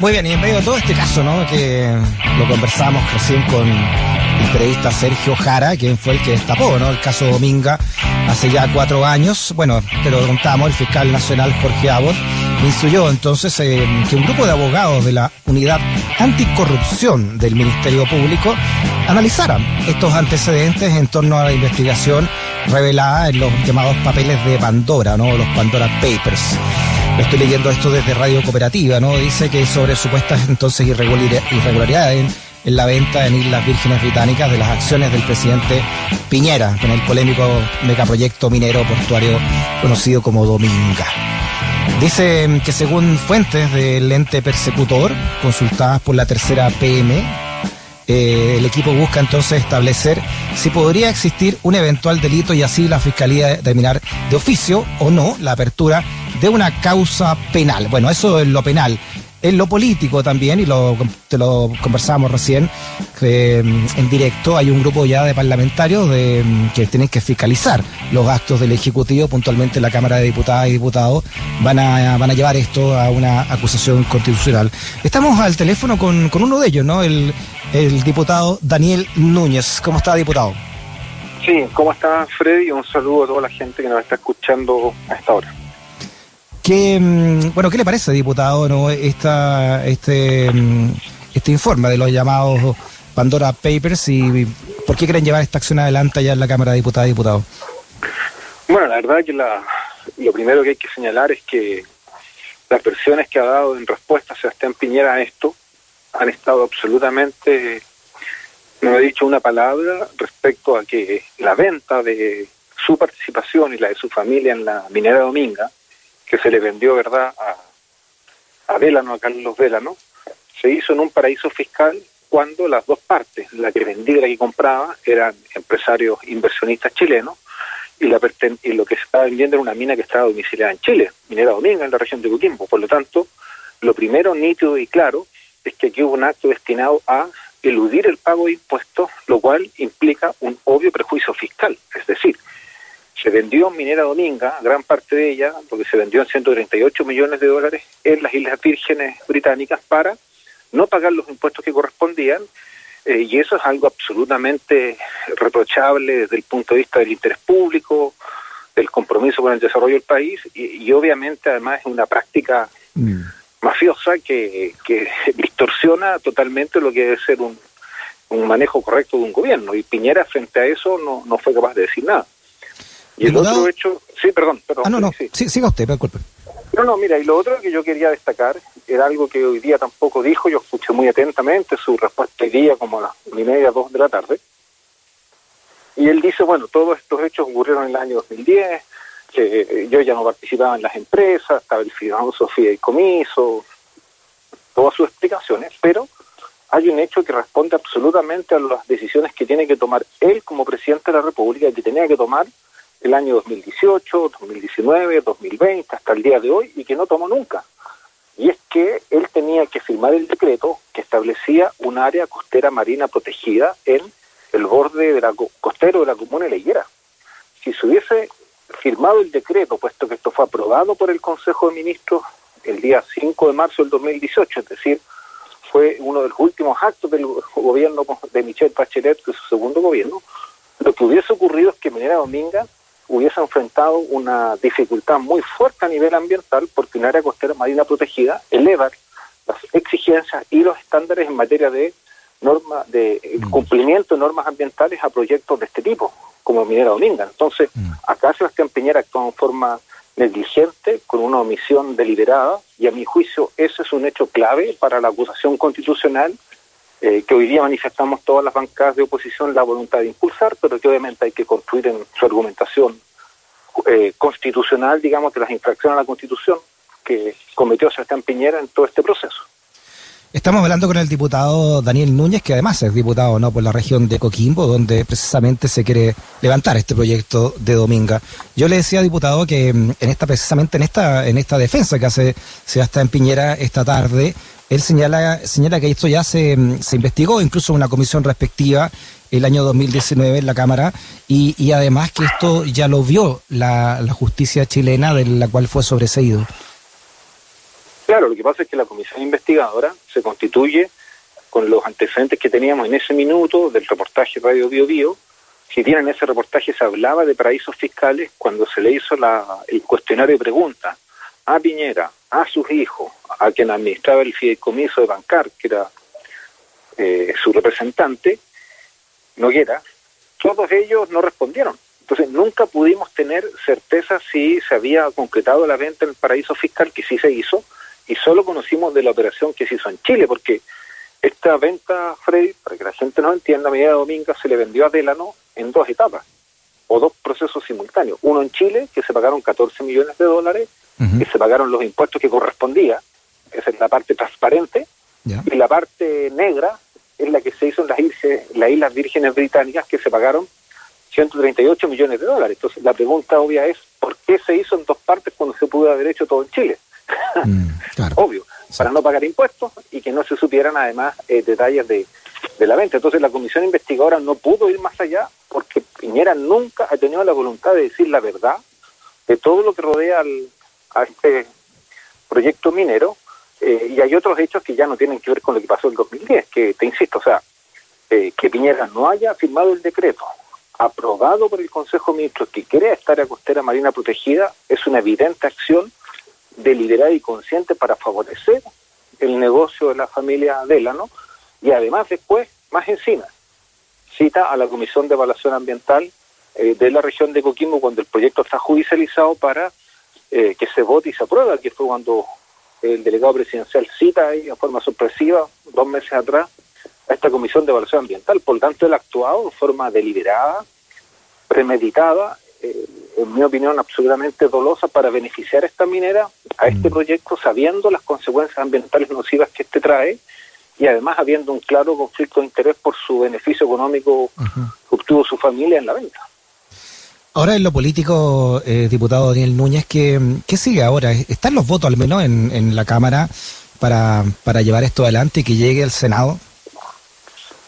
Muy bien, y en medio de todo este caso, ¿no? Que lo conversamos recién con el periodista Sergio Jara, quien fue el que destapó, ¿no? El caso Dominga hace ya cuatro años. Bueno, te lo contamos, el fiscal nacional Jorge Abbott instruyó entonces eh, que un grupo de abogados de la unidad anticorrupción del Ministerio Público analizaran estos antecedentes en torno a la investigación revelada en los llamados papeles de Pandora, ¿no? Los Pandora Papers. Estoy leyendo esto desde Radio Cooperativa, ¿no? Dice que sobre supuestas entonces irregularidades en la venta en Islas Vírgenes Británicas de las acciones del presidente Piñera con el polémico megaproyecto minero portuario conocido como Dominga. Dice que según fuentes del ente persecutor consultadas por la tercera PM, eh, el equipo busca entonces establecer si podría existir un eventual delito y así la Fiscalía determinar de oficio o no la apertura de una causa penal. Bueno, eso es lo penal en lo político también, y lo, te lo conversábamos recién en directo, hay un grupo ya de parlamentarios de, que tienen que fiscalizar los actos del Ejecutivo, puntualmente la Cámara de Diputadas y Diputados, van a, van a llevar esto a una acusación constitucional. Estamos al teléfono con, uno de ellos, ¿no? El diputado Daniel Núñez. ¿Cómo está, diputado? Sí, ¿cómo está, Freddy? Un saludo a toda la gente que nos está escuchando a esta hora. ¿Qué, mm, bueno, ¿qué le parece, diputado, no, esta, este, mm, este informe de los llamados Pandora Papers y por qué quieren llevar esta acción adelante allá en la Cámara de Diputadas y Diputados? Bueno, la verdad que la, lo primero que hay que señalar es que las versiones que ha dado en respuesta Sebastián Piñera a esto han estado absolutamente, no he dicho una palabra respecto a que la venta de su participación y la de su familia en la minera Dominga que se le vendió, ¿verdad?, a, a a Carlos Vélano, se hizo en un paraíso fiscal cuando las dos partes, la que vendía y la que compraba, eran empresarios inversionistas chilenos y, la y lo que se estaba vendiendo era una mina que estaba domiciliada en Chile, Minera Dominga, en la región de Coquimbo. Por lo tanto, lo primero nítido y claro es que aquí hubo un acto destinado a eludir el pago de impuestos, lo cual implica un obvio prejuicio fiscal. Es decir, se vendió Minera Dominga, gran parte de ella, porque se vendió en 138 millones de dólares en las Islas Vírgenes Británicas para no pagar los impuestos que correspondían, eh, y eso es algo absolutamente reprochable desde el punto de vista del interés público, del compromiso con el desarrollo del país, y, obviamente además es una práctica mm. Mafiosa que, que distorsiona totalmente lo que debe ser un, un manejo correcto de un gobierno, y Piñera frente a eso no, no fue capaz de decir nada. Y el otro hecho, sí, perdón, perdón. Ah, no, no, sí, siga usted, disculpe. No, no, mira, y lo otro que yo quería destacar era algo que hoy día tampoco dijo, yo escuché muy atentamente su respuesta hoy día como a las una y media, dos de la tarde. Y él dice, bueno, todos estos hechos ocurrieron en el año 2010, que eh, yo ya no participaba en las empresas, estaba el filosofía y comiso, todas sus explicaciones, pero hay un hecho que responde absolutamente a las decisiones que tiene que tomar él como presidente de la República, que tenía que tomar el año 2018, 2019, 2020, hasta el día de hoy, y que no tomó nunca. Y es que él tenía que firmar el decreto que establecía un área costera marina protegida en el borde de la costero de la comuna de Higuera. Si se hubiese firmado el decreto, puesto que esto fue aprobado por el Consejo de Ministros el día 5 de marzo del 2018, es decir, fue uno de los últimos actos del gobierno de Michel Bachelet, es su segundo gobierno, lo que hubiese ocurrido es que Minera Dominga hubiese enfrentado una dificultad muy fuerte a nivel ambiental porque un área costera marina protegida eleva las exigencias y los estándares en materia de norma de mm. cumplimiento de normas ambientales a proyectos de este tipo, como Minera Dominga. Entonces, mm. acá Sebastián Piñera actuó en forma negligente, con una omisión deliberada, y a mi juicio ese es un hecho clave para la acusación constitucional eh, que hoy día manifestamos todas las bancadas de oposición la voluntad de impulsar, pero que obviamente hay que construir en su argumentación eh, constitucional, digamos, de las infracciones a la Constitución que cometió Sebastián Piñera en todo este proceso. Estamos hablando con el diputado Daniel Núñez, que además es diputado no por la región de Coquimbo, donde precisamente se quiere levantar este proyecto de Dominga. Yo le decía, diputado, que mm, en esta precisamente en esta en esta defensa que hace Sebastián Piñera esta tarde, él señala, señala que esto ya se, se investigó, incluso una comisión respectiva el año 2019 en la Cámara y, y además que esto ya lo vio la, la, justicia chilena de la cual fue sobreseído. Claro, lo que pasa es que la comisión investigadora se constituye con los antecedentes que teníamos en ese minuto del reportaje Radio Bio Bio. Si bien en ese reportaje se hablaba de paraísos fiscales, cuando se le hizo la, el cuestionario de preguntas a Piñera, a sus hijos, a quien administraba el fideicomiso de Bancar, que era eh, su representante, Noguera, todos ellos no respondieron. Entonces nunca pudimos tener certeza si se había concretado la venta en el paraíso fiscal, que sí se hizo, y solo conocimos de la operación que se hizo en Chile, porque esta venta, Freddy, para que la gente no entienda, a medida de domingo se le vendió a Delano en dos etapas, o dos procesos simultáneos. Uno en Chile, que se pagaron 14 millones de dólares, que se pagaron los impuestos que correspondía, esa es la parte transparente, y la parte negra es la que se hizo en las, las Islas Vírgenes Británicas, que se pagaron 138 millones de dólares. Entonces, la pregunta obvia es, ¿por qué se hizo en dos partes cuando se pudo haber hecho todo en Chile? Mm, Obvio, para no pagar impuestos y que no se supieran además eh, detalles de, de la venta. Entonces, la comisión investigadora no pudo ir más allá porque Piñera nunca ha tenido la voluntad de decir la verdad de todo lo que rodea al, a este proyecto minero eh, y hay otros hechos que ya no tienen que ver con lo que pasó en el 2010, que te insisto, o sea, eh, que Piñera no haya firmado el decreto aprobado por el Consejo de Ministros que crea esta área costera marina protegida es una evidente acción deliberada y consciente para favorecer el negocio de la familia Delano y además después, más encima, cita a la Comisión de Evaluación Ambiental eh, de la región de Coquimbo cuando el proyecto está judicializado para que se vote y se aprueba, que fue cuando el delegado presidencial cita ahí en forma sorpresiva, dos meses atrás, a esta comisión de evaluación ambiental. Por tanto, él ha actuado de forma deliberada, premeditada, eh, en mi opinión, absolutamente dolosa para beneficiar a esta minera, a este mm. proyecto, sabiendo las consecuencias ambientales nocivas que este trae y además habiendo un claro conflicto de interés por su beneficio económico que obtuvo su familia en la venta. Ahora en lo político, eh, diputado Daniel Núñez, ¿qué, ¿qué, sigue ahora? ¿Están los votos al menos en, en la Cámara para, para llevar esto adelante y que llegue al Senado?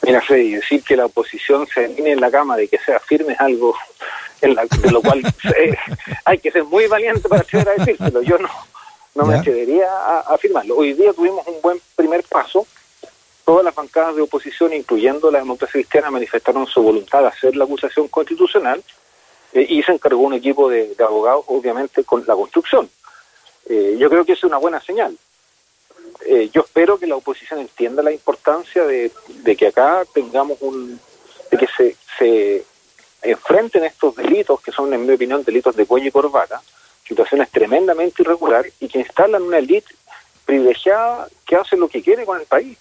Mira, Freddy, decir que la oposición se alinee en la Cámara y que sea firme es algo en de lo cual eh, hay que ser muy valiente para acceder a decírselo. Yo no, no me atrevería a, afirmarlo. Hoy día tuvimos un buen primer paso. Todas las bancadas de oposición, incluyendo la democracia cristiana, manifestaron su voluntad de hacer la acusación constitucional eh, y se encargó un equipo de, abogados, obviamente, con la construcción. Eh, yo creo que es una buena señal. Eh, yo espero que la oposición entienda la importancia de, que acá tengamos un. de que se, se enfrenten estos delitos, que son, en mi opinión, delitos de cuello y corbata, situaciones tremendamente irregulares y que instalan una élite privilegiada que hace lo que quiere con el país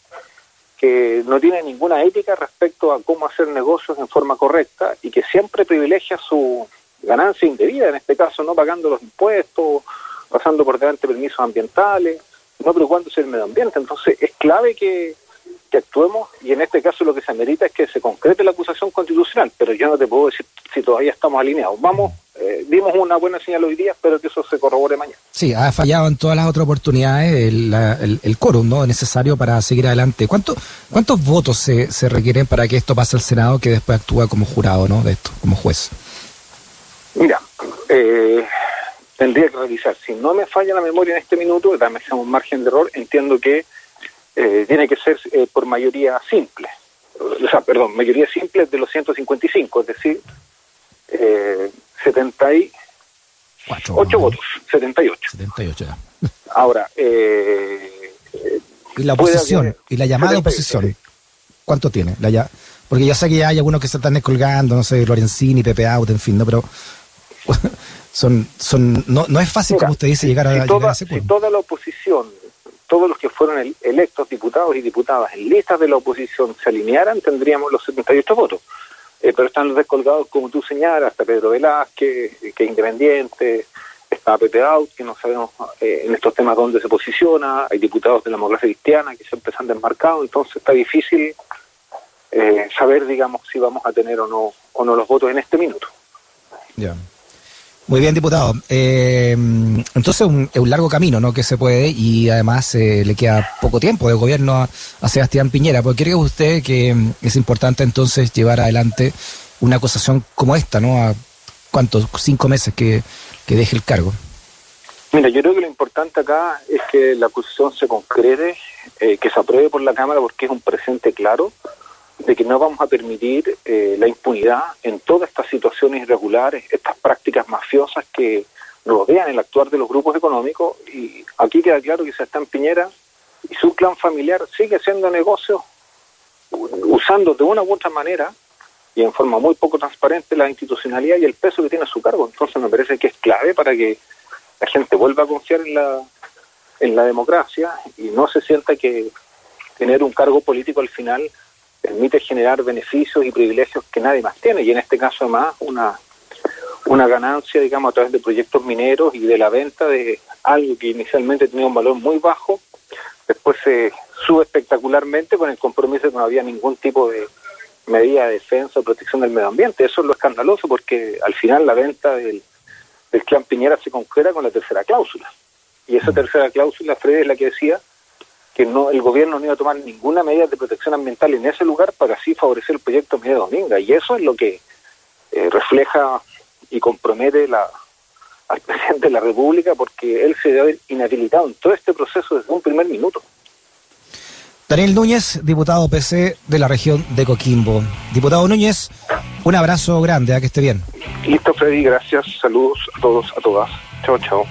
que no tiene ninguna ética respecto a cómo hacer negocios en forma correcta y que siempre privilegia su ganancia indebida, en este caso no pagando los impuestos, pasando por delante permisos ambientales, no preocupándose del medio ambiente. Entonces es clave que, que actuemos y en este caso lo que se amerita es que se concrete la acusación constitucional, pero yo no te puedo decir si todavía estamos alineados. Vamos, eh, dimos una buena señal hoy día, espero que eso se corrobore mañana. Sí, ha fallado en todas las otras oportunidades el, el, el quórum ¿no? necesario para seguir adelante. ¿Cuánto, ¿Cuántos votos se, se requieren para que esto pase al Senado que después actúa como jurado ¿no? de esto, como juez? Mira, eh, tendría que revisar. Si no me falla la memoria en este minuto, dame un margen de error, entiendo que eh, tiene que ser eh, por mayoría simple. O sea, perdón, mayoría simple de los 155, es decir, eh, 78 votos, 78. 78 ya. Ahora, eh, y la oposición, y la llamada oposición, ¿cuánto tiene? La ya, porque ya sé que ya hay algunos que se están descolgando, no sé, Lorenzini, Pepe Out, en fin, ¿no? Pero son, son, no, no es fácil, como usted dice, llegar a, toda, Si toda la oposición todos los que fueron electos diputados y diputadas en listas de la oposición se alinearan, tendríamos los 78 votos. Eh, pero están descolgados, como tú señalas, hasta Pedro Velázquez, que es independiente, está Pepe Out, que no sabemos eh, en estos temas dónde se posiciona, hay diputados de la democracia cristiana que siempre se han desmarcado, entonces está difícil eh, saber, digamos, si vamos a tener o no, o no los votos en este minuto. Ya. Muy bien, diputado. Eh, entonces un, es un largo camino, ¿no? Que se puede y además eh, le queda poco tiempo de gobierno a, Sebastián Piñera. Porque cree usted que mm, es importante entonces llevar adelante una acusación como esta, ¿no? A cuántos cinco meses que, deje el cargo. Mira, yo creo que lo importante acá es que la acusación se concrete, eh, que se apruebe por la Cámara porque es un presente claro de que no vamos a permitir eh, la impunidad en todas estas situaciones irregulares, estas prácticas mafiosas que rodean el actuar de los grupos económicos. Y aquí queda claro que se está en Piñera y su clan familiar sigue haciendo negocios usando de una u otra manera y en forma muy poco transparente la institucionalidad y el peso que tiene a su cargo. Entonces me parece que es clave para que la gente vuelva a confiar en la, en la democracia y no se sienta que tener un cargo político al final permite generar beneficios y privilegios que nadie más tiene. Y en este caso además una, una ganancia, digamos, a través de proyectos mineros y de la venta de algo que inicialmente tenía un valor muy bajo, después se sube espectacularmente con el compromiso de que no había ningún tipo de medida de defensa o protección del medio ambiente. Eso es lo escandaloso porque al final la venta del, del clan Piñera se concreta con la tercera cláusula. Y esa tercera cláusula, Fred, es la que decía que no el gobierno no iba a tomar ninguna medida de protección ambiental en ese lugar para así favorecer el proyecto Minera Dominga. Y eso es lo que eh, refleja y compromete la, al presidente de la República porque él se debe haber inhabilitado en todo este proceso desde un primer minuto. Daniel Núñez, diputado PC de la región de Coquimbo. Diputado Núñez, un abrazo grande, a que esté bien. Listo, Freddy, gracias. Saludos a todos, a todas. Chao, chao.